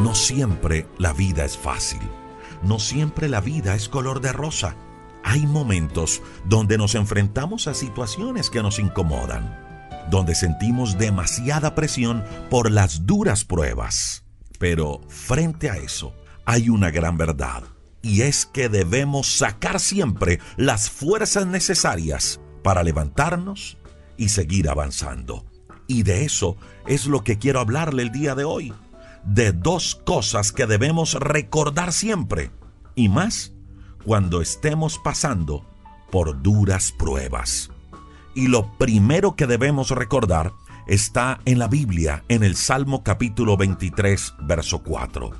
No siempre la vida es fácil. No siempre la vida es color de rosa. Hay momentos donde nos enfrentamos a situaciones que nos incomodan, donde sentimos demasiada presión por las duras pruebas. Pero frente a eso hay una gran verdad, y es que debemos sacar siempre las fuerzas necesarias para levantarnos y seguir avanzando. Y de eso es lo que quiero hablarle el día de hoy de dos cosas que debemos recordar siempre, y más cuando estemos pasando por duras pruebas. Y lo primero que debemos recordar está en la Biblia, en el Salmo capítulo 23, verso 4.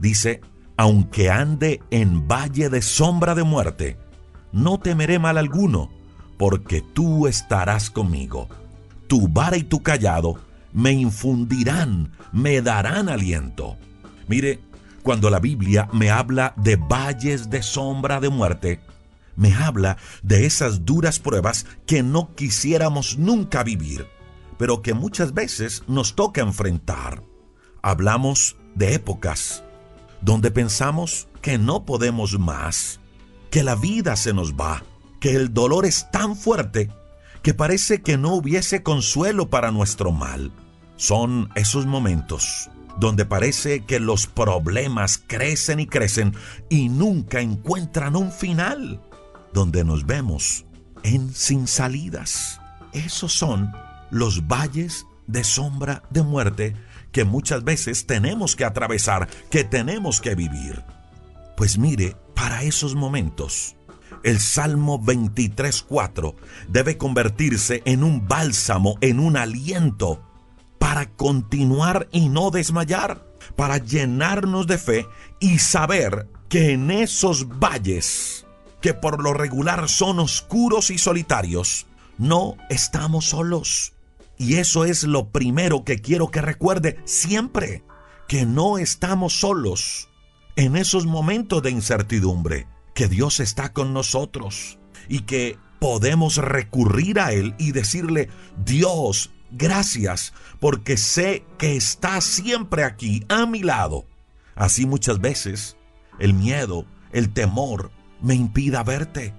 Dice, aunque ande en valle de sombra de muerte, no temeré mal alguno, porque tú estarás conmigo. Tu vara y tu callado me infundirán, me darán aliento. Mire, cuando la Biblia me habla de valles de sombra de muerte, me habla de esas duras pruebas que no quisiéramos nunca vivir, pero que muchas veces nos toca enfrentar. Hablamos de épocas donde pensamos que no podemos más, que la vida se nos va, que el dolor es tan fuerte que parece que no hubiese consuelo para nuestro mal. Son esos momentos donde parece que los problemas crecen y crecen y nunca encuentran un final, donde nos vemos en sin salidas. Esos son los valles de sombra de muerte que muchas veces tenemos que atravesar, que tenemos que vivir. Pues mire, para esos momentos, el Salmo 23.4 debe convertirse en un bálsamo, en un aliento para continuar y no desmayar, para llenarnos de fe y saber que en esos valles, que por lo regular son oscuros y solitarios, no estamos solos. Y eso es lo primero que quiero que recuerde siempre, que no estamos solos en esos momentos de incertidumbre, que Dios está con nosotros y que podemos recurrir a Él y decirle, Dios, Gracias porque sé que estás siempre aquí a mi lado. Así muchas veces el miedo, el temor me impida verte,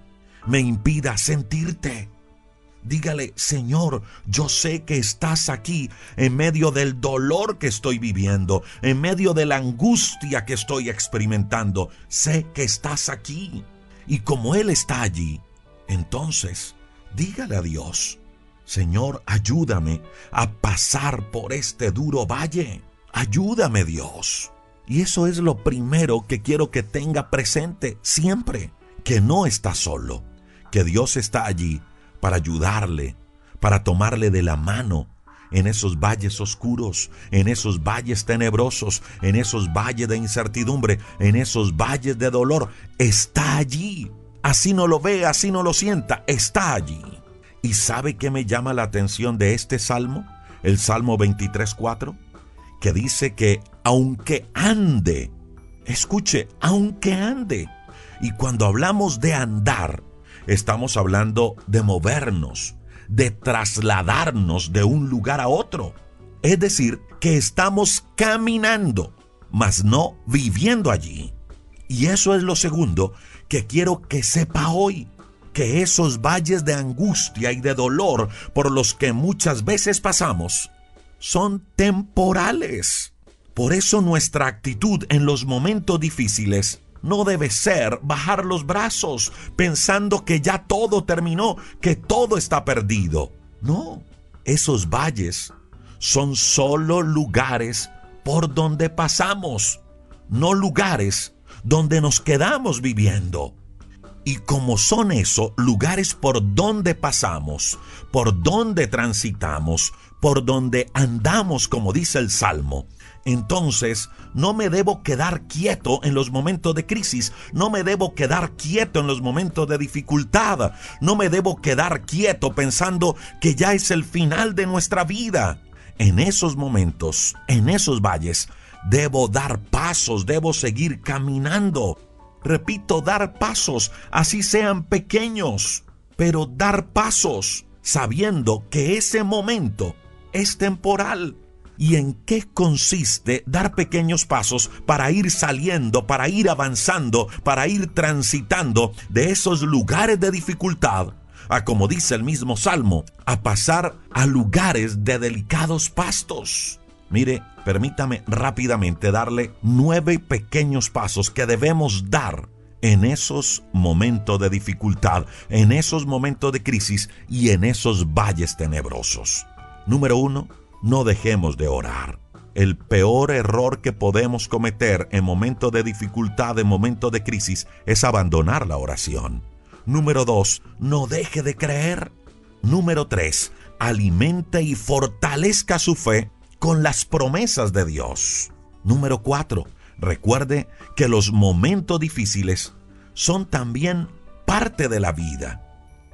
me impida sentirte. Dígale, Señor, yo sé que estás aquí en medio del dolor que estoy viviendo, en medio de la angustia que estoy experimentando. Sé que estás aquí. Y como Él está allí, entonces, dígale a Dios, Señor, ayúdame a pasar por este duro valle. Ayúdame Dios. Y eso es lo primero que quiero que tenga presente siempre, que no está solo, que Dios está allí para ayudarle, para tomarle de la mano en esos valles oscuros, en esos valles tenebrosos, en esos valles de incertidumbre, en esos valles de dolor. Está allí. Así no lo ve, así no lo sienta, está allí. ¿Y sabe qué me llama la atención de este salmo? El Salmo 23.4, que dice que aunque ande, escuche, aunque ande. Y cuando hablamos de andar, estamos hablando de movernos, de trasladarnos de un lugar a otro. Es decir, que estamos caminando, mas no viviendo allí. Y eso es lo segundo que quiero que sepa hoy que esos valles de angustia y de dolor por los que muchas veces pasamos son temporales. Por eso nuestra actitud en los momentos difíciles no debe ser bajar los brazos pensando que ya todo terminó, que todo está perdido. No, esos valles son solo lugares por donde pasamos, no lugares donde nos quedamos viviendo. Y como son eso, lugares por donde pasamos, por donde transitamos, por donde andamos, como dice el Salmo, entonces no me debo quedar quieto en los momentos de crisis, no me debo quedar quieto en los momentos de dificultad, no me debo quedar quieto pensando que ya es el final de nuestra vida. En esos momentos, en esos valles, debo dar pasos, debo seguir caminando Repito, dar pasos, así sean pequeños, pero dar pasos sabiendo que ese momento es temporal. y en qué consiste dar pequeños pasos para ir saliendo, para ir avanzando, para ir transitando de esos lugares de dificultad a, como dice el mismo Salmo, a pasar a lugares de delicados pastos. Mire, permítame rápidamente darle nueve pequeños pasos que debemos dar en esos momentos de dificultad, en esos momentos de crisis y en esos valles tenebrosos. Número uno, no dejemos de orar. El peor error que podemos cometer en momentos de dificultad, en momentos de crisis, es abandonar la oración. Número dos, no deje de creer. Número tres, alimente y fortalezca su fe con las promesas de Dios. Número cuatro, recuerde que los momentos difíciles son también parte de la vida,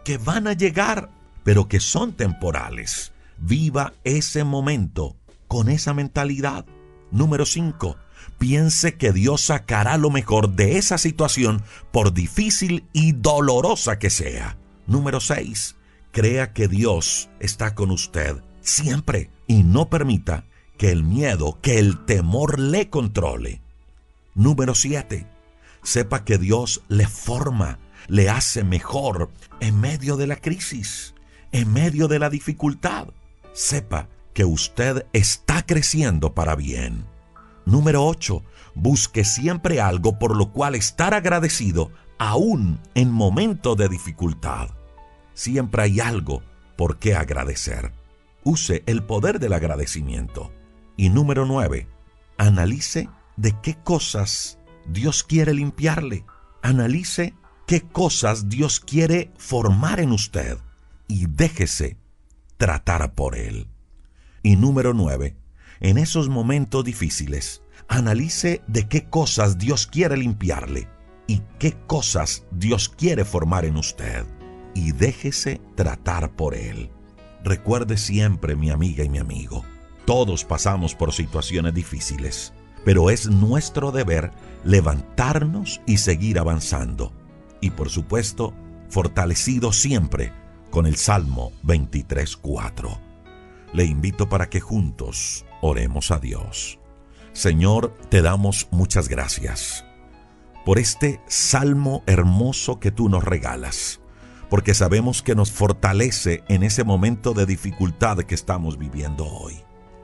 que van a llegar, pero que son temporales. Viva ese momento con esa mentalidad. Número 5. Piense que Dios sacará lo mejor de esa situación por difícil y dolorosa que sea. Número 6. Crea que Dios está con usted siempre y no permita que el miedo, que el temor le controle. Número 7. Sepa que Dios le forma, le hace mejor en medio de la crisis, en medio de la dificultad sepa que usted está creciendo para bien. Número 8. Busque siempre algo por lo cual estar agradecido aún en momentos de dificultad. Siempre hay algo por qué agradecer. Use el poder del agradecimiento. Y número 9. Analice de qué cosas Dios quiere limpiarle. Analice qué cosas Dios quiere formar en usted y déjese tratar por él. Y número 9. En esos momentos difíciles, analice de qué cosas Dios quiere limpiarle y qué cosas Dios quiere formar en usted. Y déjese tratar por él. Recuerde siempre, mi amiga y mi amigo, todos pasamos por situaciones difíciles, pero es nuestro deber levantarnos y seguir avanzando. Y por supuesto, fortalecido siempre con el Salmo 23.4. Le invito para que juntos oremos a Dios. Señor, te damos muchas gracias por este salmo hermoso que tú nos regalas, porque sabemos que nos fortalece en ese momento de dificultad que estamos viviendo hoy.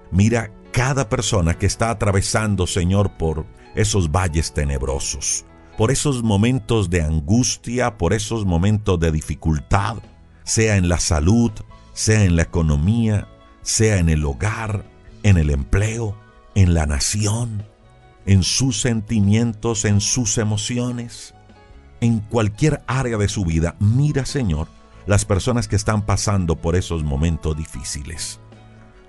Mira cada persona que está atravesando, Señor, por esos valles tenebrosos, por esos momentos de angustia, por esos momentos de dificultad, sea en la salud, sea en la economía, sea en el hogar, en el empleo, en la nación, en sus sentimientos, en sus emociones, en cualquier área de su vida. Mira, Señor, las personas que están pasando por esos momentos difíciles.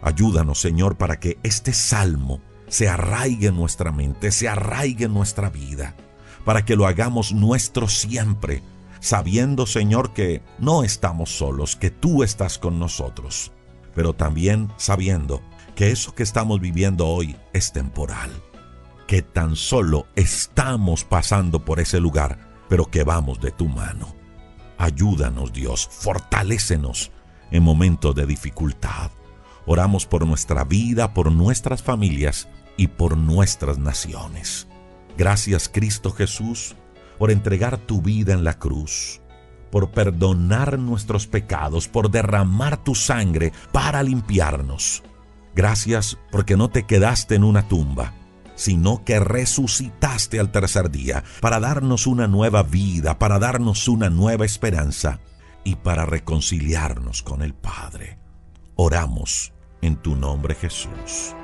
Ayúdanos, Señor, para que este salmo se arraigue en nuestra mente, se arraigue en nuestra vida, para que lo hagamos nuestro siempre, sabiendo, Señor, que no estamos solos, que tú estás con nosotros, pero también sabiendo que eso que estamos viviendo hoy es temporal, que tan solo estamos pasando por ese lugar, pero que vamos de tu mano. Ayúdanos, Dios, fortalécenos en momentos de dificultad. Oramos por nuestra vida, por nuestras familias y por nuestras naciones. Gracias, Cristo Jesús, por entregar tu vida en la cruz, por perdonar nuestros pecados, por derramar tu sangre para limpiarnos. Gracias porque no te quedaste en una tumba, sino que resucitaste al tercer día para darnos una nueva vida, para darnos una nueva esperanza y para reconciliarnos con el Padre. Oramos en tu nombre Jesús.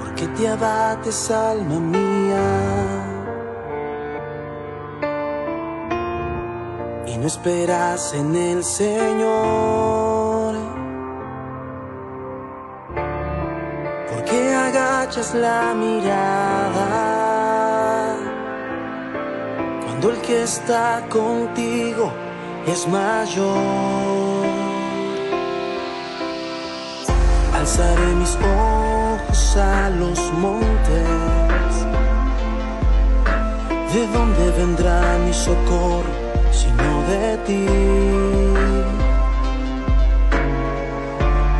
Porque te abates, alma mía y no esperas en el Señor. Agachas la mirada cuando el que está contigo es mayor. Alzaré mis ojos a los montes, de donde vendrá mi socorro sino de ti.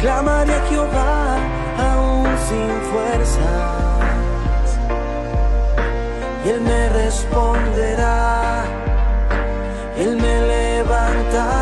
Clamaré a Jehová aún sin fuerzas. Y Él me responderá, Él me levantará.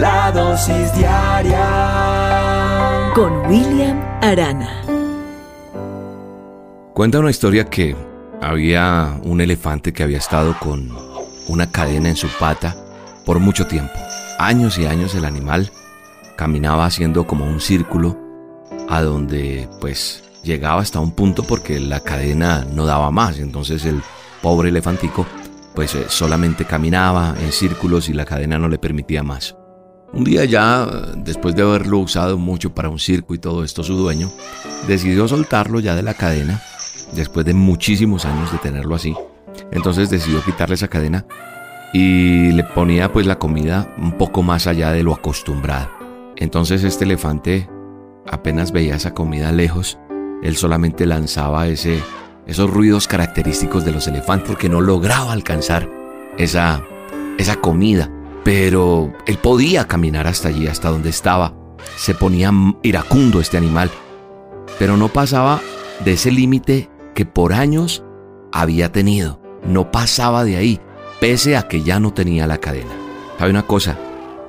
La dosis diaria con William Arana. Cuenta una historia que había un elefante que había estado con una cadena en su pata por mucho tiempo. Años y años el animal caminaba haciendo como un círculo a donde pues llegaba hasta un punto porque la cadena no daba más. Entonces el pobre elefantico pues eh, solamente caminaba en círculos y la cadena no le permitía más. Un día ya, después de haberlo usado mucho para un circo y todo esto, su dueño decidió soltarlo ya de la cadena, después de muchísimos años de tenerlo así. Entonces decidió quitarle esa cadena y le ponía pues la comida un poco más allá de lo acostumbrado. Entonces este elefante apenas veía esa comida lejos, él solamente lanzaba ese, esos ruidos característicos de los elefantes porque no lograba alcanzar esa, esa comida. Pero él podía caminar hasta allí, hasta donde estaba. Se ponía iracundo este animal, pero no pasaba de ese límite que por años había tenido. No pasaba de ahí, pese a que ya no tenía la cadena. ¿Sabe una cosa?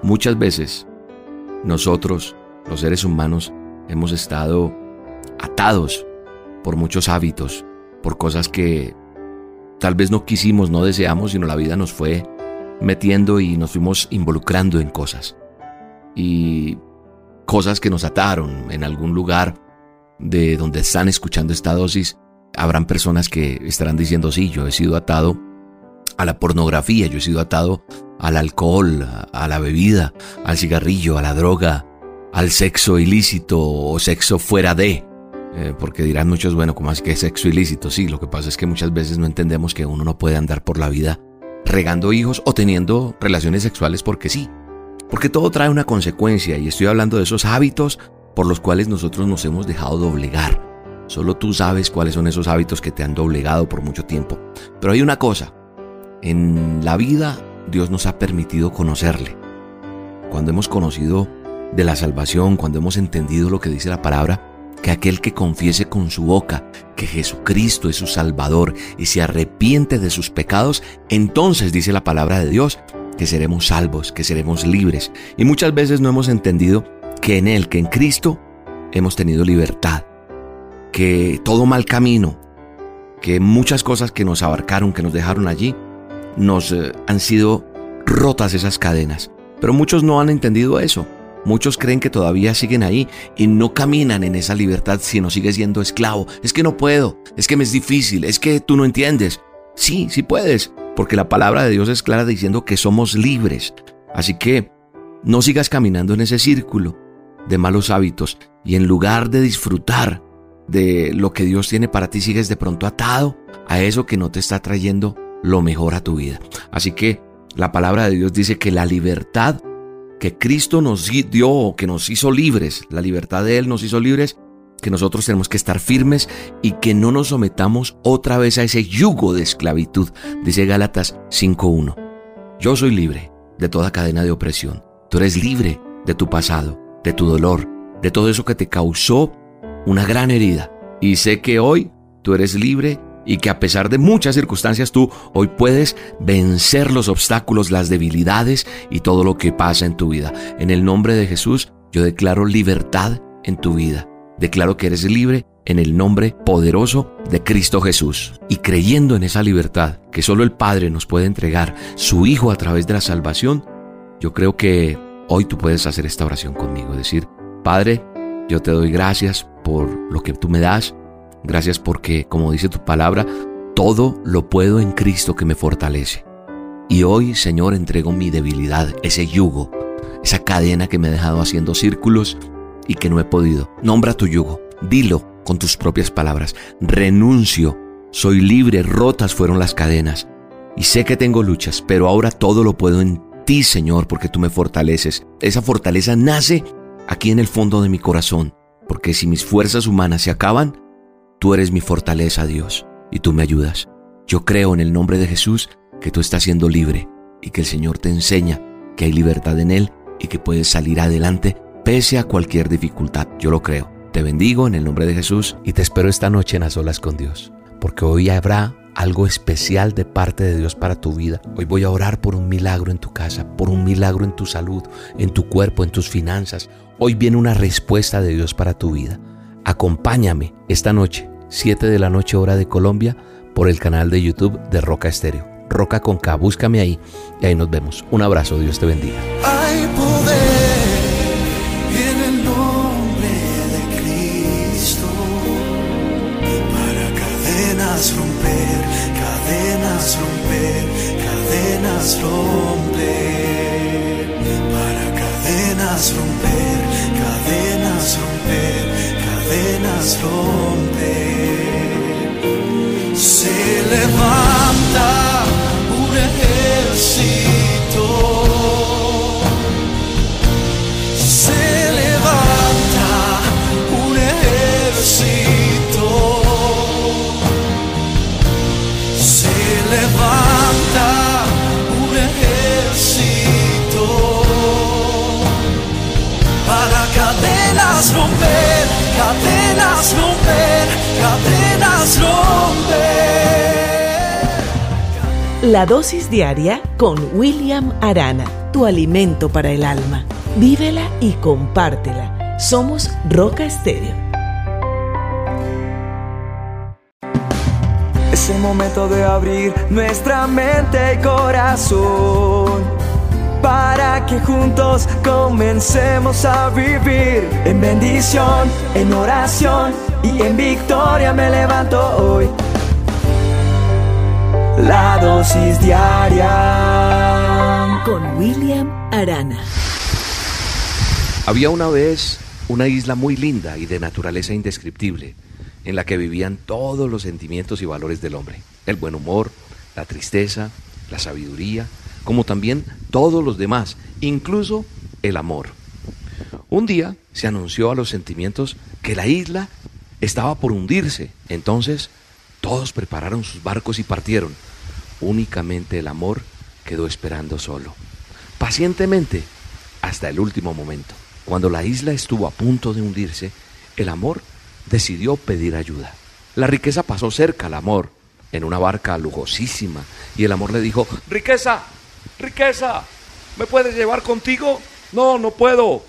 Muchas veces nosotros, los seres humanos, hemos estado atados por muchos hábitos, por cosas que tal vez no quisimos, no deseamos, sino la vida nos fue metiendo y nos fuimos involucrando en cosas. Y cosas que nos ataron en algún lugar de donde están escuchando esta dosis, habrán personas que estarán diciendo, sí, yo he sido atado a la pornografía, yo he sido atado al alcohol, a la bebida, al cigarrillo, a la droga, al sexo ilícito o sexo fuera de. Eh, porque dirán muchos, bueno, ¿cómo es que es sexo ilícito? Sí, lo que pasa es que muchas veces no entendemos que uno no puede andar por la vida regando hijos o teniendo relaciones sexuales porque sí. Porque todo trae una consecuencia y estoy hablando de esos hábitos por los cuales nosotros nos hemos dejado doblegar. Solo tú sabes cuáles son esos hábitos que te han doblegado por mucho tiempo. Pero hay una cosa, en la vida Dios nos ha permitido conocerle. Cuando hemos conocido de la salvación, cuando hemos entendido lo que dice la palabra, que aquel que confiese con su boca que Jesucristo es su Salvador y se arrepiente de sus pecados, entonces dice la palabra de Dios que seremos salvos, que seremos libres. Y muchas veces no hemos entendido que en Él, que en Cristo, hemos tenido libertad. Que todo mal camino, que muchas cosas que nos abarcaron, que nos dejaron allí, nos eh, han sido rotas esas cadenas. Pero muchos no han entendido eso. Muchos creen que todavía siguen ahí y no caminan en esa libertad sino sigue siendo esclavo. Es que no puedo, es que me es difícil, es que tú no entiendes. Sí, sí puedes, porque la palabra de Dios es clara diciendo que somos libres. Así que no sigas caminando en ese círculo de malos hábitos y en lugar de disfrutar de lo que Dios tiene para ti, sigues de pronto atado a eso que no te está trayendo lo mejor a tu vida. Así que la palabra de Dios dice que la libertad que Cristo nos dio, que nos hizo libres, la libertad de Él nos hizo libres, que nosotros tenemos que estar firmes y que no nos sometamos otra vez a ese yugo de esclavitud, dice Gálatas 5.1. Yo soy libre de toda cadena de opresión. Tú eres libre de tu pasado, de tu dolor, de todo eso que te causó una gran herida. Y sé que hoy tú eres libre y que a pesar de muchas circunstancias tú hoy puedes vencer los obstáculos, las debilidades y todo lo que pasa en tu vida. En el nombre de Jesús yo declaro libertad en tu vida. Declaro que eres libre en el nombre poderoso de Cristo Jesús. Y creyendo en esa libertad que solo el Padre nos puede entregar, su Hijo a través de la salvación, yo creo que hoy tú puedes hacer esta oración conmigo. Decir, Padre, yo te doy gracias por lo que tú me das. Gracias porque, como dice tu palabra, todo lo puedo en Cristo que me fortalece. Y hoy, Señor, entrego mi debilidad, ese yugo, esa cadena que me ha dejado haciendo círculos y que no he podido. Nombra tu yugo, dilo con tus propias palabras. Renuncio, soy libre, rotas fueron las cadenas. Y sé que tengo luchas, pero ahora todo lo puedo en ti, Señor, porque tú me fortaleces. Esa fortaleza nace aquí en el fondo de mi corazón, porque si mis fuerzas humanas se acaban, tú eres mi fortaleza, Dios, y tú me ayudas. Yo creo en el nombre de Jesús que tú estás siendo libre y que el Señor te enseña que hay libertad en Él y que puedes salir adelante pese a cualquier dificultad. Yo lo creo. Te bendigo en el nombre de Jesús y te espero esta noche en las olas con Dios, porque hoy habrá algo especial de parte de Dios para tu vida. Hoy voy a orar por un milagro en tu casa, por un milagro en tu salud, en tu cuerpo, en tus finanzas. Hoy viene una respuesta de Dios para tu vida. Acompáñame esta noche, 7 de la noche hora de Colombia, por el canal de YouTube de Roca Estéreo. Roca con K, búscame ahí y ahí nos vemos. Un abrazo, Dios te bendiga. Hay poder en el nombre de Cristo para cadenas romper, cadenas romper, cadenas romper, para cadenas romper, cadenas romper, cadenas romper. Levanta un ejército. Se levanta un ejército. Se levanta un ejército. Para cadenas romper, cadenas romper, cadenas romper. La dosis diaria con William Arana, tu alimento para el alma. Vívela y compártela. Somos Roca Estéreo. Es el momento de abrir nuestra mente y corazón para que juntos comencemos a vivir en bendición, en oración y en victoria me levanto hoy. La dosis diaria. Con William Arana. Había una vez una isla muy linda y de naturaleza indescriptible, en la que vivían todos los sentimientos y valores del hombre. El buen humor, la tristeza, la sabiduría, como también todos los demás, incluso el amor. Un día se anunció a los sentimientos que la isla estaba por hundirse. Entonces todos prepararon sus barcos y partieron. Únicamente el amor quedó esperando solo. Pacientemente, hasta el último momento. Cuando la isla estuvo a punto de hundirse, el amor decidió pedir ayuda. La riqueza pasó cerca al amor, en una barca lujosísima, y el amor le dijo, riqueza, riqueza, ¿me puedes llevar contigo? No, no puedo.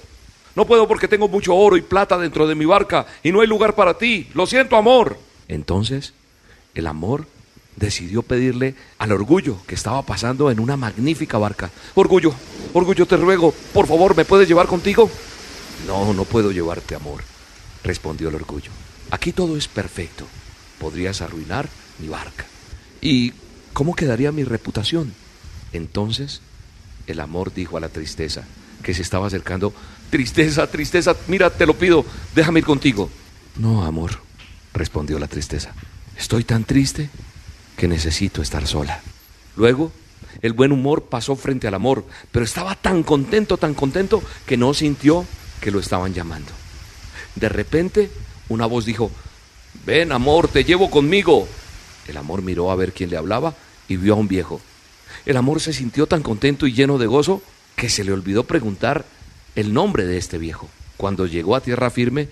No puedo porque tengo mucho oro y plata dentro de mi barca y no hay lugar para ti. Lo siento, amor. Entonces, el amor decidió pedirle al orgullo que estaba pasando en una magnífica barca. Orgullo, orgullo, te ruego, por favor, ¿me puedes llevar contigo? No, no puedo llevarte, amor, respondió el orgullo. Aquí todo es perfecto. Podrías arruinar mi barca. ¿Y cómo quedaría mi reputación? Entonces, el amor dijo a la tristeza, que se estaba acercando, tristeza, tristeza, mira, te lo pido, déjame ir contigo. No, amor, respondió la tristeza. Estoy tan triste que necesito estar sola. Luego, el buen humor pasó frente al amor, pero estaba tan contento, tan contento, que no sintió que lo estaban llamando. De repente, una voz dijo, ven amor, te llevo conmigo. El amor miró a ver quién le hablaba y vio a un viejo. El amor se sintió tan contento y lleno de gozo que se le olvidó preguntar el nombre de este viejo. Cuando llegó a tierra firme,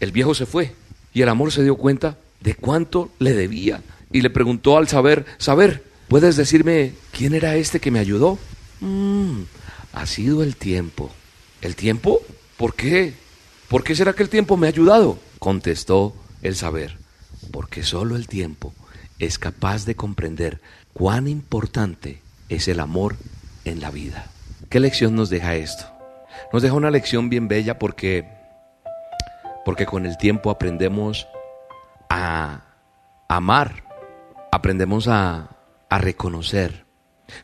el viejo se fue y el amor se dio cuenta de cuánto le debía y le preguntó al saber, saber, ¿puedes decirme quién era este que me ayudó? "Mm, ha sido el tiempo. ¿El tiempo? ¿Por qué? ¿Por qué será que el tiempo me ha ayudado? Contestó el saber, porque solo el tiempo es capaz de comprender cuán importante es el amor en la vida. ¿Qué lección nos deja esto? Nos deja una lección bien bella porque porque con el tiempo aprendemos a amar, aprendemos a, a reconocer.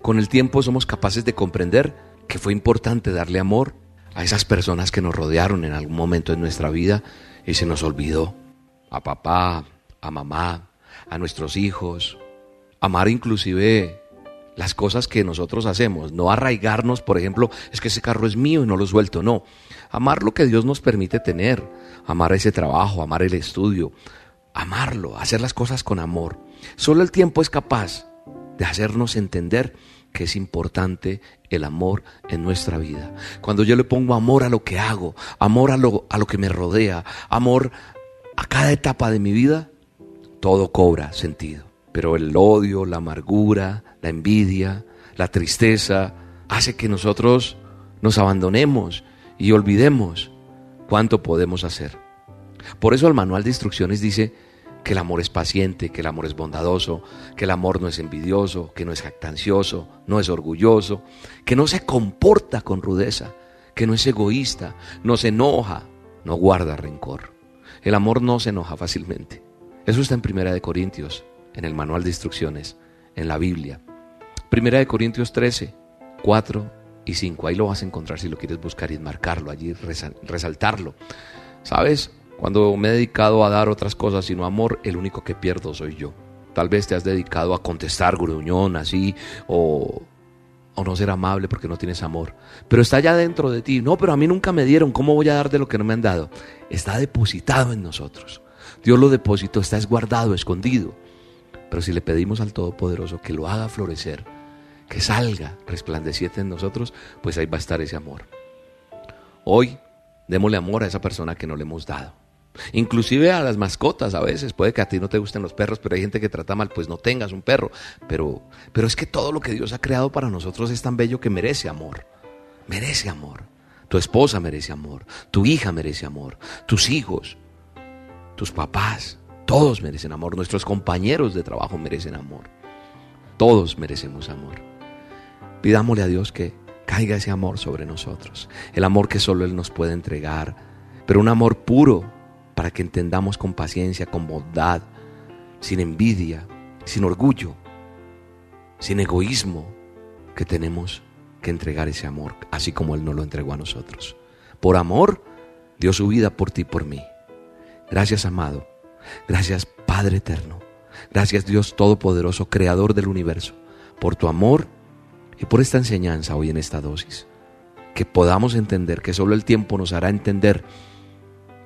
Con el tiempo somos capaces de comprender que fue importante darle amor a esas personas que nos rodearon en algún momento de nuestra vida y se nos olvidó. A papá, a mamá, a nuestros hijos. Amar inclusive las cosas que nosotros hacemos, no arraigarnos, por ejemplo, es que ese carro es mío y no lo suelto, no. Amar lo que Dios nos permite tener, amar ese trabajo, amar el estudio, amarlo, hacer las cosas con amor. Solo el tiempo es capaz de hacernos entender que es importante el amor en nuestra vida. Cuando yo le pongo amor a lo que hago, amor a lo, a lo que me rodea, amor a cada etapa de mi vida, todo cobra sentido. Pero el odio, la amargura, la envidia, la tristeza, hace que nosotros nos abandonemos y olvidemos cuánto podemos hacer. Por eso el manual de instrucciones dice que el amor es paciente, que el amor es bondadoso, que el amor no es envidioso, que no es jactancioso, no es orgulloso, que no se comporta con rudeza, que no es egoísta, no se enoja, no guarda rencor. El amor no se enoja fácilmente. Eso está en Primera de Corintios, en el manual de instrucciones, en la Biblia. Primera de Corintios 13, 4 y 5. Ahí lo vas a encontrar si lo quieres buscar y marcarlo allí, resaltarlo. ¿Sabes? Cuando me he dedicado a dar otras cosas sino amor, el único que pierdo soy yo. Tal vez te has dedicado a contestar gruñón así o, o no ser amable porque no tienes amor. Pero está ya dentro de ti. No, pero a mí nunca me dieron. ¿Cómo voy a dar de lo que no me han dado? Está depositado en nosotros. Dios lo depositó, está guardado, escondido. Pero si le pedimos al Todopoderoso que lo haga florecer, que salga resplandeciente en nosotros, pues ahí va a estar ese amor. Hoy démosle amor a esa persona que no le hemos dado. Inclusive a las mascotas a veces, puede que a ti no te gusten los perros, pero hay gente que trata mal, pues no tengas un perro. Pero, pero es que todo lo que Dios ha creado para nosotros es tan bello que merece amor. Merece amor. Tu esposa merece amor, tu hija merece amor, tus hijos, tus papás, todos merecen amor, nuestros compañeros de trabajo merecen amor. Todos merecemos amor. Pidámosle a Dios que caiga ese amor sobre nosotros, el amor que solo Él nos puede entregar, pero un amor puro para que entendamos con paciencia, con bondad, sin envidia, sin orgullo, sin egoísmo, que tenemos que entregar ese amor, así como Él nos lo entregó a nosotros. Por amor, dio su vida por ti y por mí. Gracias, amado. Gracias, Padre eterno. Gracias, Dios Todopoderoso, Creador del universo, por tu amor y por esta enseñanza hoy en esta dosis. Que podamos entender que solo el tiempo nos hará entender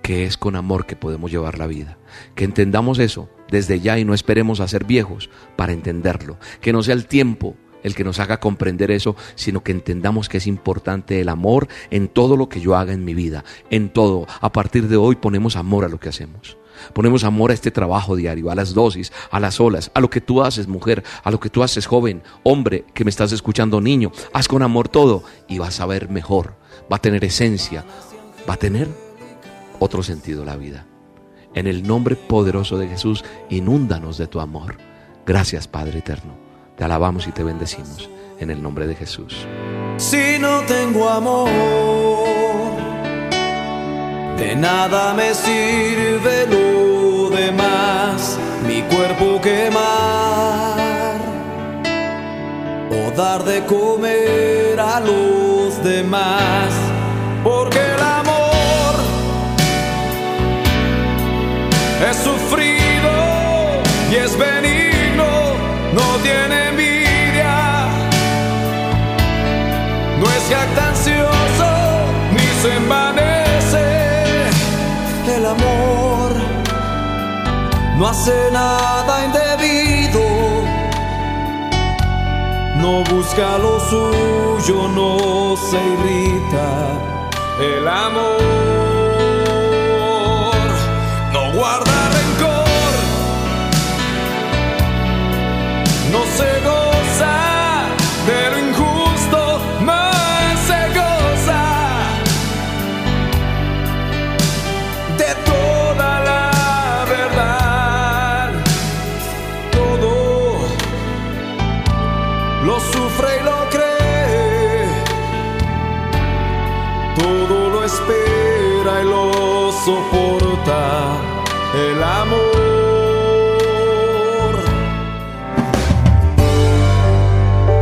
que es con amor que podemos llevar la vida. Que entendamos eso desde ya y no esperemos a ser viejos para entenderlo. Que no sea el tiempo el que nos haga comprender eso, sino que entendamos que es importante el amor en todo lo que yo haga en mi vida, en todo. A partir de hoy ponemos amor a lo que hacemos. Ponemos amor a este trabajo diario, a las dosis, a las olas, a lo que tú haces, mujer, a lo que tú haces, joven, hombre, que me estás escuchando, niño. Haz con amor todo y vas a ver mejor. Va a tener esencia, va a tener otro sentido la vida. En el nombre poderoso de Jesús, inúndanos de tu amor. Gracias Padre eterno. Te alabamos y te bendecimos en el nombre de Jesús. Si no tengo amor, de nada me sirve lo demás, mi cuerpo quemar o dar de comer a los demás, es sufrido y es benigno, no tiene envidia no es jactancioso ni se envanece. El amor no hace nada indebido, no busca lo suyo, no se irrita. El amor se goza de lo injusto, más se goza de toda la verdad. Todo lo sufre y lo cree, todo lo espera y lo soporta. El amor.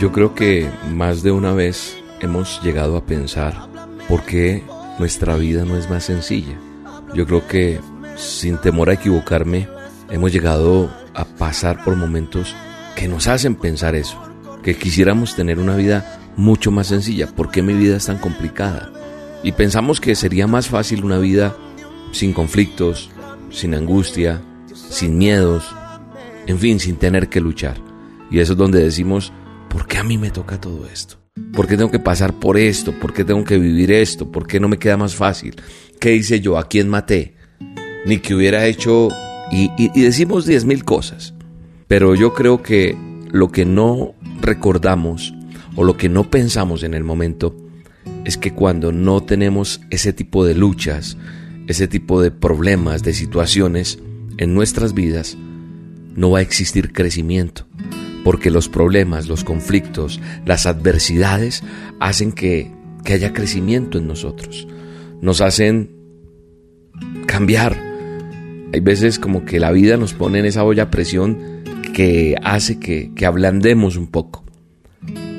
Yo creo que más de una vez hemos llegado a pensar por qué nuestra vida no es más sencilla. Yo creo que sin temor a equivocarme, hemos llegado a pasar por momentos que nos hacen pensar eso, que quisiéramos tener una vida mucho más sencilla. ¿Por qué mi vida es tan complicada? Y pensamos que sería más fácil una vida sin conflictos, sin angustia, sin miedos, en fin, sin tener que luchar. Y eso es donde decimos, ¿por qué a mí me toca todo esto? ¿Por qué tengo que pasar por esto? ¿Por qué tengo que vivir esto? ¿Por qué no me queda más fácil? ¿Qué hice yo? ¿A quién maté? Ni que hubiera hecho... Y, y- y decimos diez mil cosas. Pero yo creo que lo que no recordamos o lo que no pensamos en el momento es que cuando no tenemos ese tipo de luchas, ese tipo de problemas, de situaciones en nuestras vidas, no va a existir crecimiento, porque los problemas, los conflictos, las adversidades hacen que, que haya crecimiento en nosotros, nos hacen cambiar. Hay veces como que la vida nos pone en esa olla a presión que hace que, que ablandemos un poco.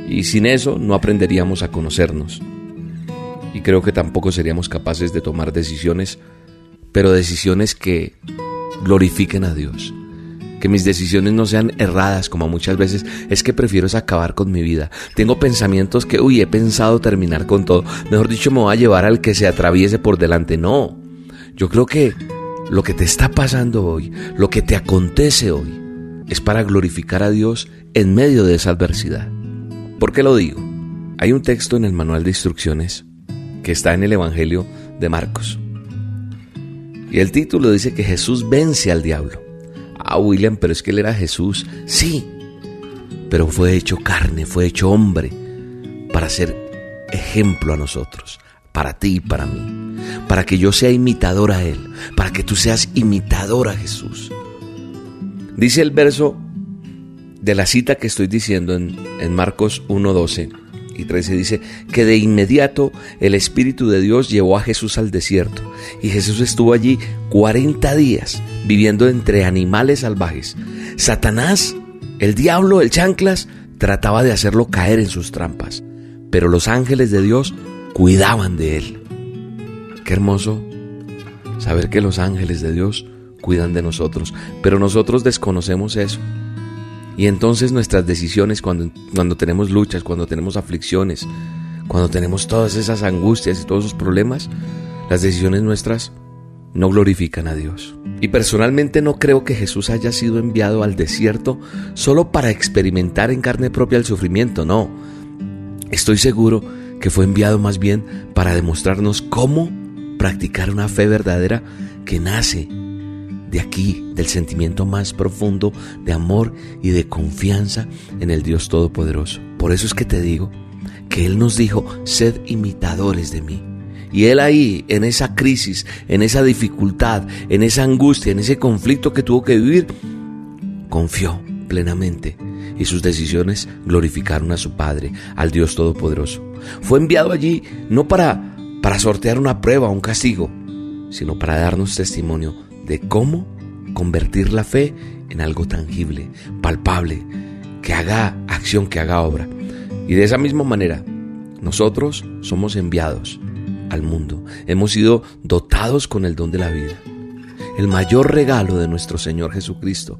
Y sin eso no aprenderíamos a conocernos. Y creo que tampoco seríamos capaces de tomar decisiones, pero decisiones que glorifiquen a Dios. Que mis decisiones no sean erradas como muchas veces es que prefiero acabar con mi vida. Tengo pensamientos que, uy, he pensado terminar con todo. Mejor dicho, me voy a llevar al que se atraviese por delante. No, yo creo que lo que te está pasando hoy, lo que te acontece hoy, es para glorificar a Dios en medio de esa adversidad. ¿Por qué lo digo? Hay un texto en el manual de instrucciones que está en el Evangelio de Marcos. Y el título dice que Jesús vence al diablo. Ah, William, pero es que él era Jesús. Sí, pero fue hecho carne, fue hecho hombre para ser ejemplo a nosotros, para ti y para mí, para que yo sea imitador a Él, para que tú seas imitador a Jesús. Dice el verso de la cita que estoy diciendo en, en Marcos 1.12 y 13 dice que de inmediato el Espíritu de Dios llevó a Jesús al desierto y Jesús estuvo allí 40 días viviendo entre animales salvajes. Satanás, el diablo, el chanclas, trataba de hacerlo caer en sus trampas, pero los ángeles de Dios cuidaban de él. Qué hermoso saber que los ángeles de Dios cuidan de nosotros, pero nosotros desconocemos eso. Y entonces nuestras decisiones cuando, cuando tenemos luchas, cuando tenemos aflicciones, cuando tenemos todas esas angustias y todos esos problemas, Las decisiones nuestras no glorifican a Dios. Y personalmente no creo que Jesús haya sido enviado al desierto solo para experimentar en carne propia el sufrimiento, no. Estoy seguro que fue enviado más bien para demostrarnos cómo practicar una fe verdadera que nace de aquí, del sentimiento más profundo de amor y de confianza en el Dios Todopoderoso. Por eso es que te digo que Él nos dijo, sed imitadores de mí. Y Él ahí, en esa crisis, en esa dificultad, en esa angustia, en ese conflicto que tuvo que vivir, confió plenamente y sus decisiones glorificaron a su Padre, al Dios Todopoderoso. Fue enviado allí no para, para sortear una prueba un castigo, sino para darnos testimonio de cómo convertir la fe en algo tangible, palpable, que haga acción, que haga obra. Y de esa misma manera, nosotros somos enviados al mundo. Hemos sido dotados con el don de la vida. El mayor regalo de nuestro Señor Jesucristo.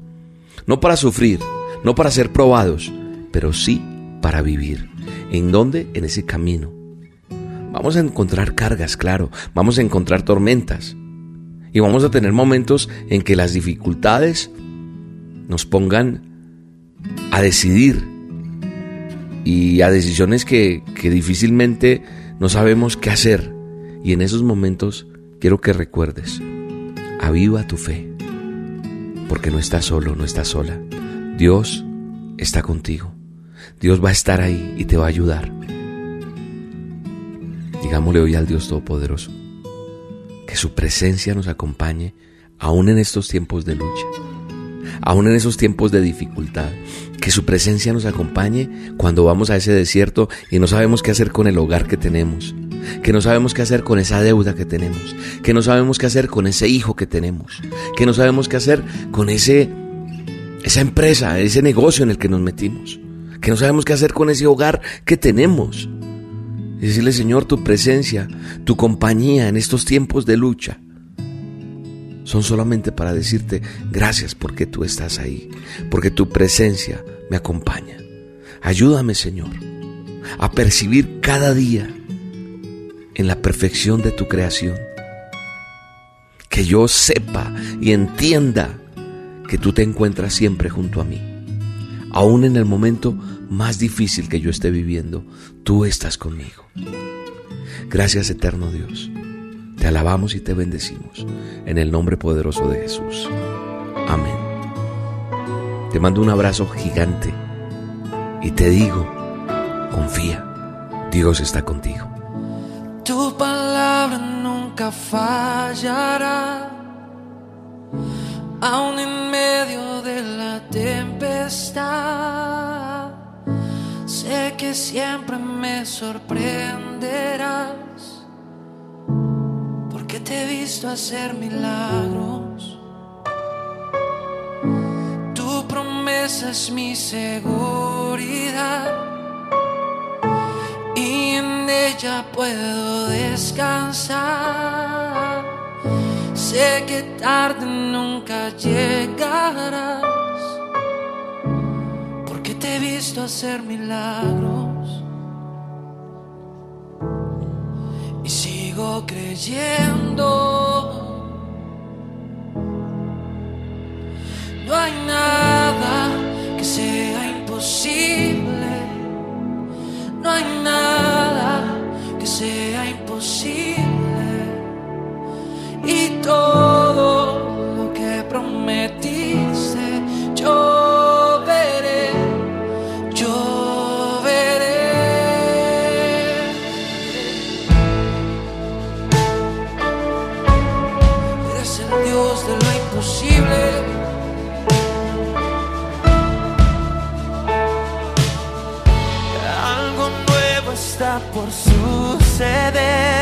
No para sufrir, no para ser probados, pero sí para vivir. ¿En dónde? En ese camino. Vamos a encontrar cargas, claro. Vamos a encontrar tormentas. Y vamos a tener momentos en que las dificultades nos pongan a decidir y a decisiones que, que difícilmente no sabemos qué hacer. Y en esos momentos quiero que recuerdes, aviva tu fe, porque no estás solo, no estás sola. Dios está contigo. Dios va a estar ahí y te va a ayudar. Digámosle hoy al Dios Todopoderoso que su presencia nos acompañe aún en estos tiempos de lucha, aún en esos tiempos de dificultad, que su presencia nos acompañe cuando vamos a ese desierto y no sabemos qué hacer con el hogar que tenemos, que no sabemos qué hacer con esa deuda que tenemos, que no sabemos qué hacer con ese hijo que tenemos, que no sabemos qué hacer con ese esa empresa, ese negocio en el que nos metimos, que no sabemos qué hacer con ese hogar que tenemos. Y decirle, Señor, tu presencia, tu compañía en estos tiempos de lucha, son solamente para decirte gracias porque tú estás ahí, porque tu presencia me acompaña. Ayúdame, Señor, a percibir cada día en la perfección de tu creación. Que yo sepa y entienda que tú te encuentras siempre junto a mí. Aún en el momento más difícil que yo esté viviendo, tú estás conmigo. Gracias eterno Dios. Te alabamos y te bendecimos en el nombre poderoso de Jesús. Amén. Te mando un abrazo gigante y te digo, confía, Dios está contigo. Tu palabra nunca fallará, aun en medio de la tempestad. Sé que siempre me sorprenderás, porque te he visto hacer milagros. Tu promesa es mi seguridad y en ella puedo descansar. Sé que tarde nunca he visto hacer milagros y sigo creyendo. No hay nada que sea imposible. No hay nada que sea imposible. Y todo lo que prometiste, está por suceder.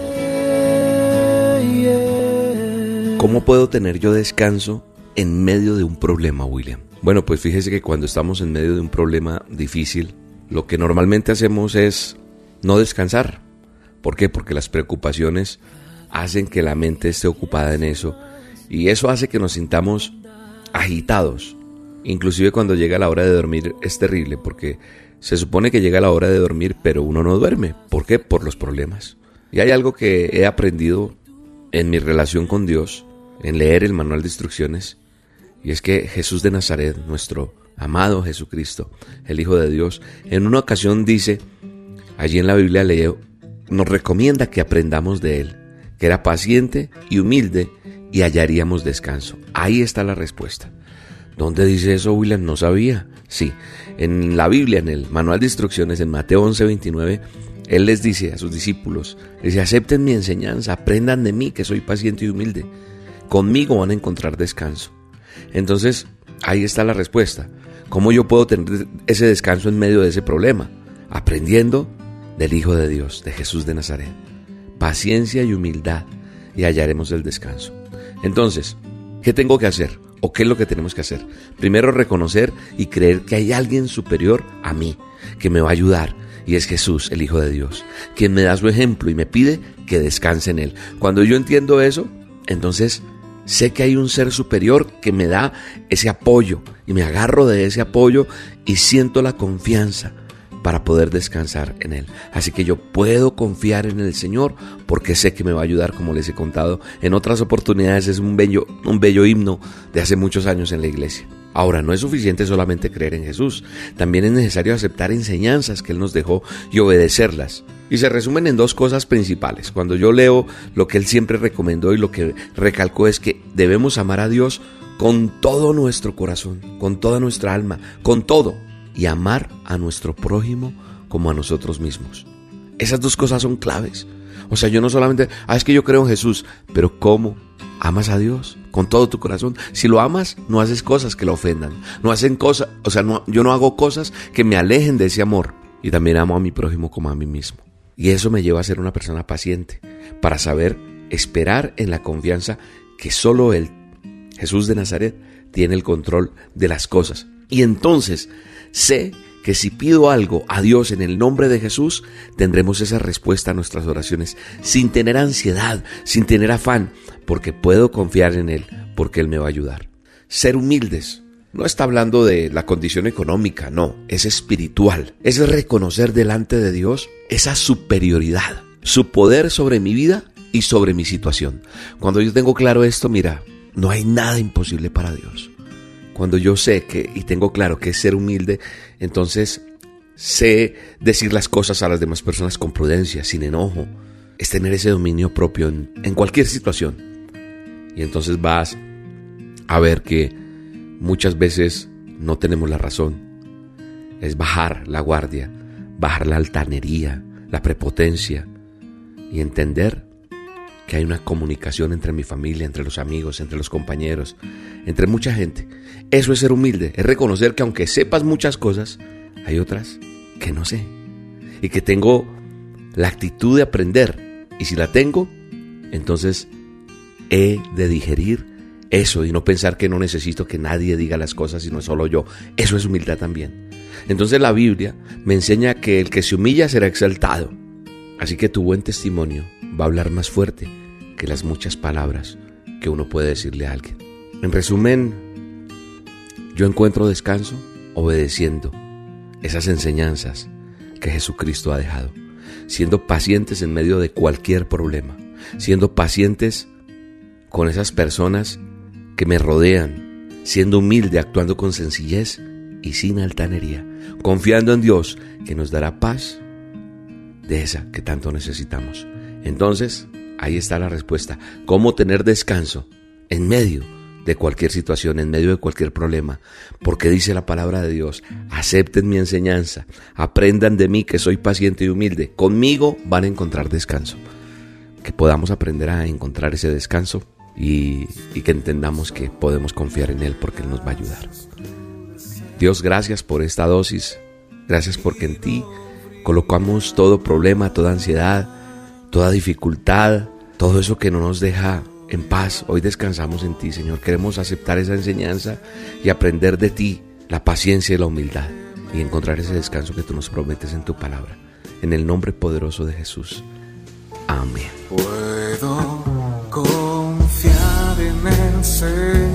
¿Cómo puedo tener yo descanso en medio de un problema, William? Bueno, pues fíjese que cuando estamos en medio de un problema difícil, lo que normalmente hacemos es no descansar. ¿Por qué? Porque las preocupaciones hacen que la mente esté ocupada en eso y eso hace que nos sintamos agitados. Inclusive cuando llega la hora de dormir es terrible porque se supone que llega la hora de dormir pero uno no duerme. ¿Por qué? Por los problemas. Y hay algo que he aprendido en mi relación con Dios, en leer el manual de instrucciones, y es que Jesús de Nazaret, nuestro amado Jesucristo, el Hijo de Dios, en una ocasión dice, allí en la Biblia leo, nos recomienda que aprendamos de Él, que era paciente y humilde y hallaríamos descanso. Ahí está la respuesta. ¿Dónde dice eso, William? No sabía. Sí, en la Biblia, en el manual de instrucciones, en Mateo 11, 29, Él les dice a sus discípulos, dice, acepten mi enseñanza, aprendan de mí, que soy paciente y humilde. Conmigo van a encontrar descanso. Entonces, ahí está la respuesta. ¿Cómo yo puedo tener ese descanso en medio de ese problema? Aprendiendo del Hijo de Dios, de Jesús de Nazaret. Paciencia y humildad y hallaremos el descanso. Entonces, ¿qué tengo que hacer? ¿O qué es lo que tenemos que hacer? Primero reconocer y creer que hay alguien superior a mí, que me va a ayudar, y es Jesús, el Hijo de Dios, quien me da su ejemplo y me pide que descanse en Él. Cuando yo entiendo eso, entonces sé que hay un ser superior que me da ese apoyo y me agarro de ese apoyo y siento la confianza para poder descansar en Él. Así que yo puedo confiar en el Señor porque sé que me va a ayudar, como les he contado en otras oportunidades. Es un bello, un bello himno de hace muchos años en la iglesia. Ahora, no es suficiente solamente creer en Jesús, también es necesario aceptar enseñanzas que Él nos dejó y obedecerlas. Y se resumen en dos cosas principales. Cuando yo leo lo que Él siempre recomendó y lo que recalcó es que debemos amar a Dios con todo nuestro corazón, con toda nuestra alma, con todo, y amar a nuestro prójimo como a nosotros mismos. Esas dos cosas son claves. O sea, yo no solamente, ah, es que yo creo en Jesús, pero ¿cómo? ¿Amas a Dios con todo tu corazón? Si lo amas, no haces cosas que lo ofendan. No hacen cosas, o sea, no, yo no hago cosas que me alejen de ese amor. Y también amo a mi prójimo como a mí mismo. Y eso me lleva a ser una persona paciente, para saber esperar en la confianza que solo Él, Jesús de Nazaret, tiene el control de las cosas. Y entonces sé que si pido algo a Dios en el nombre de Jesús, tendremos esa respuesta a nuestras oraciones, sin tener ansiedad, sin tener afán, porque puedo confiar en Él, porque Él me va a ayudar. Ser humildes. No está hablando de la condición económica, no, es espiritual. Es reconocer delante de Dios esa superioridad, su poder sobre mi vida y sobre mi situación. Cuando yo tengo claro esto, mira, no hay nada imposible para Dios. Cuando yo sé que y tengo claro que es ser humilde, entonces sé decir las cosas a las demás personas con prudencia, sin enojo. Es tener ese dominio propio en, en cualquier situación. Y entonces vas a ver que muchas veces no tenemos la razón. Es bajar la guardia, bajar la altanería, la prepotencia y entender que hay una comunicación entre mi familia, entre los amigos, entre los compañeros, entre mucha gente. Eso es ser humilde, es reconocer que aunque sepas muchas cosas, hay otras que no sé. Y que tengo la actitud de aprender. Y si la tengo, entonces he de digerir eso y no pensar que no necesito que nadie diga las cosas, sino solo yo. Eso es humildad también. Entonces la Biblia me enseña que el que se humilla será exaltado. Así que tu buen testimonio va a hablar más fuerte que las muchas palabras que uno puede decirle a alguien. En resumen, yo encuentro descanso obedeciendo esas enseñanzas que Jesucristo ha dejado, siendo pacientes en medio de cualquier problema, siendo pacientes con esas personas que me rodean, siendo humilde, actuando con sencillez y sin altanería, confiando en Dios que nos dará paz de esa que tanto necesitamos. Entonces, ahí está la respuesta. ¿Cómo tener descanso en medio de cualquier situación, en medio de cualquier problema, porque dice la palabra de Dios, acepten mi enseñanza, aprendan de mí que soy paciente y humilde, conmigo van a encontrar descanso, que podamos aprender a encontrar ese descanso y, que entendamos que podemos confiar en Él porque Él nos va a ayudar. Dios, gracias por esta dosis, gracias porque en ti colocamos todo problema, toda ansiedad, toda dificultad, todo eso que no nos deja en paz. Hoy descansamos en ti, Señor. Queremos aceptar esa enseñanza y aprender de ti la paciencia y la humildad y encontrar ese descanso que tú nos prometes en tu palabra. En el nombre poderoso de Jesús. Amén. El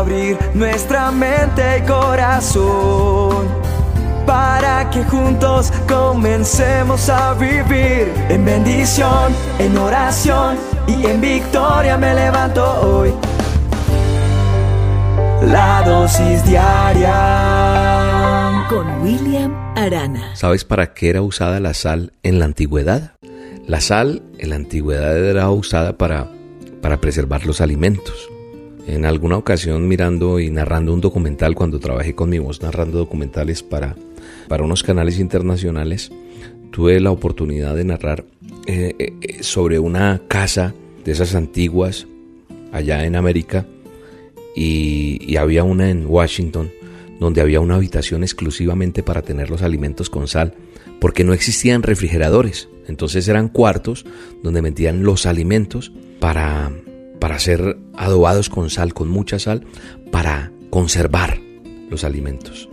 abrir nuestra mente y corazón para que juntos comencemos a vivir en bendición, en oración y en victoria me levanto hoy. La dosis diaria. Con William Arana. ¿Sabes para qué era usada la sal en la antigüedad? La sal en la antigüedad era usada para, para preservar los alimentos. En alguna ocasión mirando y narrando un documental, cuando trabajé con mi voz narrando documentales para, para unos canales internacionales, tuve la oportunidad de narrar eh, eh, sobre una casa de esas antiguas allá en América y había una en Washington donde había una habitación exclusivamente para tener los alimentos con sal, porque no existían refrigeradores. Entonces eran cuartos donde metían los alimentos para, para ser adobados con sal, con mucha sal, para conservar los alimentos.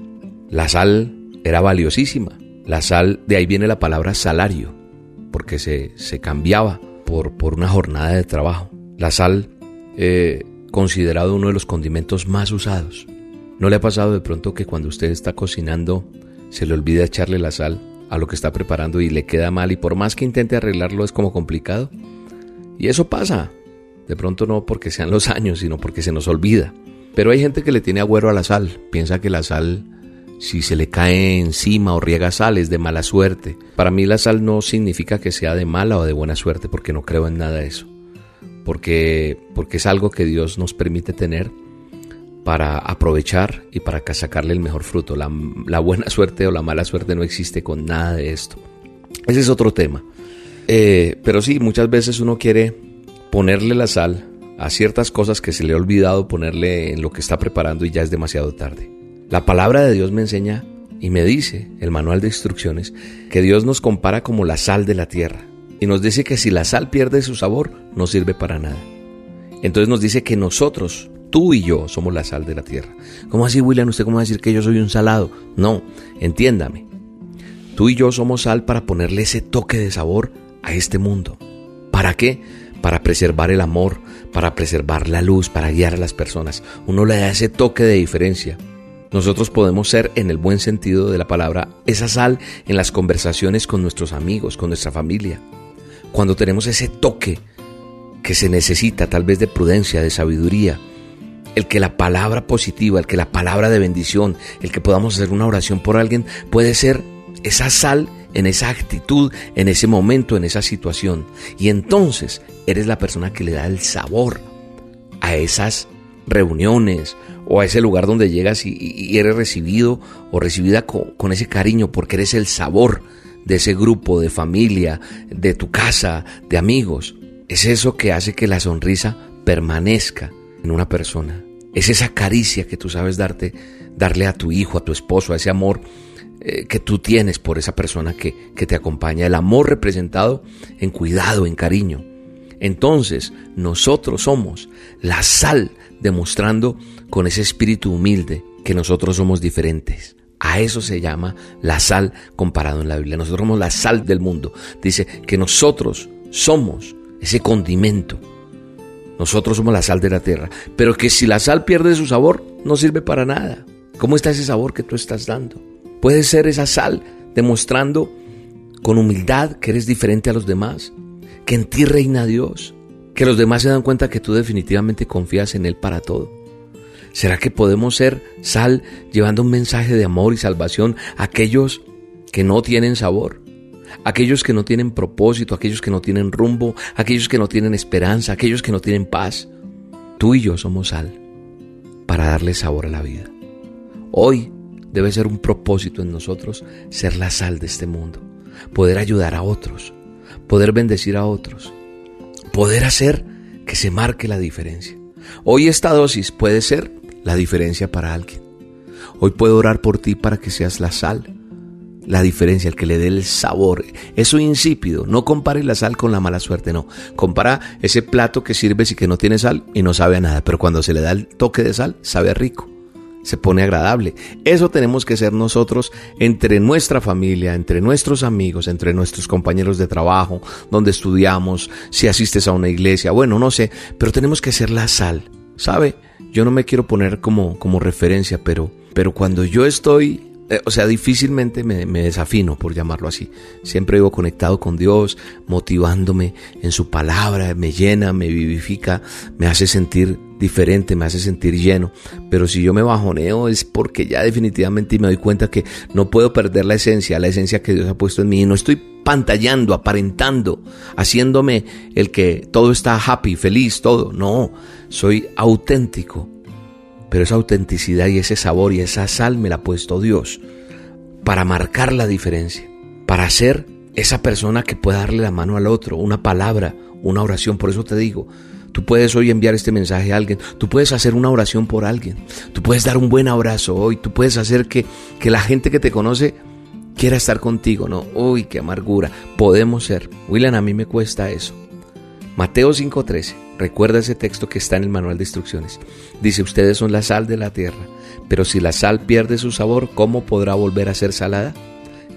La sal era valiosísima. La sal, de ahí viene la palabra salario, porque se, se cambiaba por, por una jornada de trabajo. La sal, eh, considerado uno de los condimentos más usados. ¿No le ha pasado de pronto que cuando usted está cocinando se le olvida echarle la sal a lo que está preparando y le queda mal y por más que intente arreglarlo es como complicado? Y eso pasa. De pronto no porque sean los años, sino porque se nos olvida. Pero hay gente que le tiene agüero a la sal. Piensa que la sal, si se le cae encima o riega sal, es de mala suerte. Para mí la sal no significa que sea de mala o de buena suerte, porque no creo en nada de eso. Porque, porque es algo que Dios nos permite tener para aprovechar y para sacarle el mejor fruto. La, la, buena suerte o la mala suerte no existe con nada de esto. Ese es otro tema. Eh, pero sí, muchas veces uno quiere ponerle la sal a ciertas cosas que se le ha olvidado ponerle en lo que está preparando y ya es demasiado tarde. La palabra de Dios me enseña y me dice, el manual de instrucciones, que Dios nos compara como la sal de la tierra. Y nos dice que si la sal pierde su sabor, no sirve para nada. Entonces nos dice que nosotros, tú y yo, somos la sal de la tierra. ¿Cómo así, William? ¿Usted cómo va a decir que yo soy un salado? No, entiéndame. Tú y yo somos sal para ponerle ese toque de sabor a este mundo. ¿Para qué? Para preservar el amor, para preservar la luz, para guiar a las personas. Uno le da ese toque de diferencia. Nosotros podemos ser, en el buen sentido de la palabra, esa sal en las conversaciones con nuestros amigos, con nuestra familia. Cuando tenemos ese toque que se necesita tal vez de prudencia, de sabiduría, el que la palabra positiva, el que la palabra de bendición, el que podamos hacer una oración por alguien, puede ser esa sal en esa actitud, en ese momento, en esa situación. Y entonces eres la persona que le da el sabor a esas reuniones o a ese lugar donde llegas y, eres recibido o recibida con, ese cariño porque eres el sabor de ese grupo, de familia, de tu casa, de amigos. Es eso que hace que la sonrisa permanezca en una persona. Es esa caricia que tú sabes darte, darle a tu hijo, a tu esposo, a ese amor eh, que tú tienes por esa persona que, que te acompaña. El amor representado en cuidado, en cariño. Entonces, nosotros somos la sal demostrando con ese espíritu humilde que nosotros somos diferentes. A eso se llama la sal comparado en la Biblia. Nosotros somos la sal del mundo. Dice que nosotros somos ese condimento. Nosotros somos la sal de la tierra. Pero que si la sal pierde su sabor, no sirve para nada. ¿Cómo está ese sabor que tú estás dando? Puede ser esa sal demostrando con humildad que eres diferente a los demás, que en ti reina Dios, que los demás se dan cuenta que tú definitivamente confías en Él para todo. ¿Será que podemos ser sal llevando un mensaje de amor y salvación a aquellos que no tienen sabor? Aquellos que no tienen propósito, aquellos que no tienen rumbo, aquellos que no tienen esperanza, aquellos que no tienen paz. Tú y yo somos sal para darle sabor a la vida. Hoy debe ser un propósito en nosotros ser la sal de este mundo, poder ayudar a otros, poder bendecir a otros, poder hacer que se marque la diferencia. Hoy esta dosis puede ser la diferencia para alguien. Hoy puedo orar por ti para que seas la sal, la diferencia, el que le dé el sabor. Eso insípido. No compare la sal con la mala suerte, no. Compara ese plato que sirves y que no tiene sal y no sabe a nada, pero cuando se le da el toque de sal, sabe rico se pone agradable. Eso tenemos que ser nosotros entre nuestra familia, entre nuestros amigos, entre nuestros compañeros de trabajo, donde estudiamos, si asistes a una iglesia, bueno, no sé, pero tenemos que ser la sal. ¿Sabe? Yo no me quiero poner como, como referencia, pero, pero cuando yo estoy eh, o sea, difícilmente me, desafino, por llamarlo así. Siempre vivo conectado con Dios, motivándome en su palabra, me llena, me vivifica, me hace sentir diferente, me hace sentir lleno. Pero si yo me bajoneo es porque ya definitivamente me doy cuenta que no puedo perder la esencia, la esencia que Dios ha puesto en mí. Y no estoy pantallando, aparentando, haciéndome el que todo está happy, feliz, todo. No, soy auténtico pero esa autenticidad y ese sabor y esa sal me la ha puesto Dios para marcar la diferencia, para ser esa persona que pueda darle la mano al otro, una palabra, una oración. Por eso te digo, tú puedes hoy enviar este mensaje a alguien, tú puedes hacer una oración por alguien, tú puedes dar un buen abrazo hoy, tú puedes hacer que, que la gente que te conoce quiera estar contigo, ¿no? Uy, qué amargura. Podemos ser. William, a mí me cuesta eso. Mateo 5:13. Recuerda ese texto que está en el manual de instrucciones. Dice, ustedes son la sal de la tierra, pero si la sal pierde su sabor, ¿cómo podrá volver a ser salada?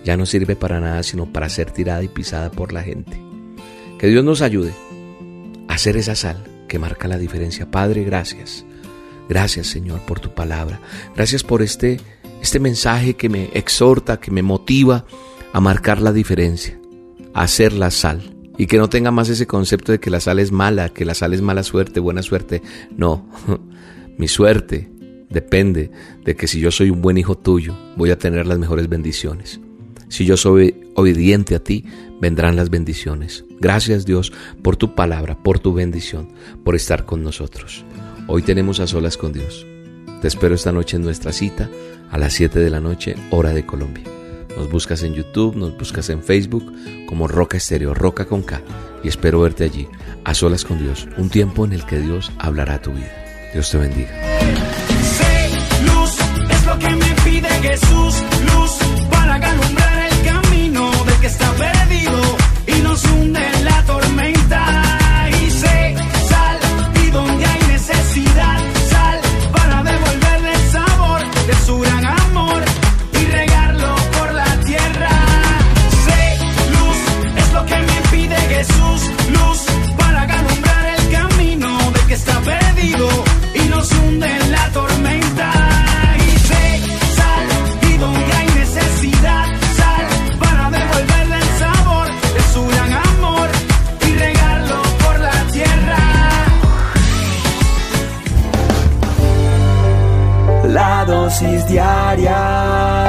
Ya no sirve para nada sino para ser tirada y pisada por la gente. Que Dios nos ayude hacer esa sal que marca la diferencia. Padre, gracias. Gracias Señor por tu palabra. Gracias por este, este mensaje que me exhorta, que me motiva a marcar la diferencia, a hacer la sal y que no tenga más ese concepto de que la sal es mala, que la sal es mala suerte, buena suerte. No, mi suerte depende de que si yo soy un buen hijo tuyo, voy a tener las mejores bendiciones. Si yo soy obediente a ti, vendrán las bendiciones. Gracias Dios por tu palabra, por tu bendición, por estar con nosotros. Hoy tenemos a solas con Dios. Te espero esta noche en nuestra cita a las 7 de la noche, hora de Colombia. Nos buscas en YouTube, nos buscas en Facebook como Roca Estéreo, Roca con K. Y espero verte allí, a solas con Dios, un tiempo en el que Dios hablará a tu vida. Dios te bendiga. luz, es lo que me pide Jesús, luz para que está perdido La dosis diaria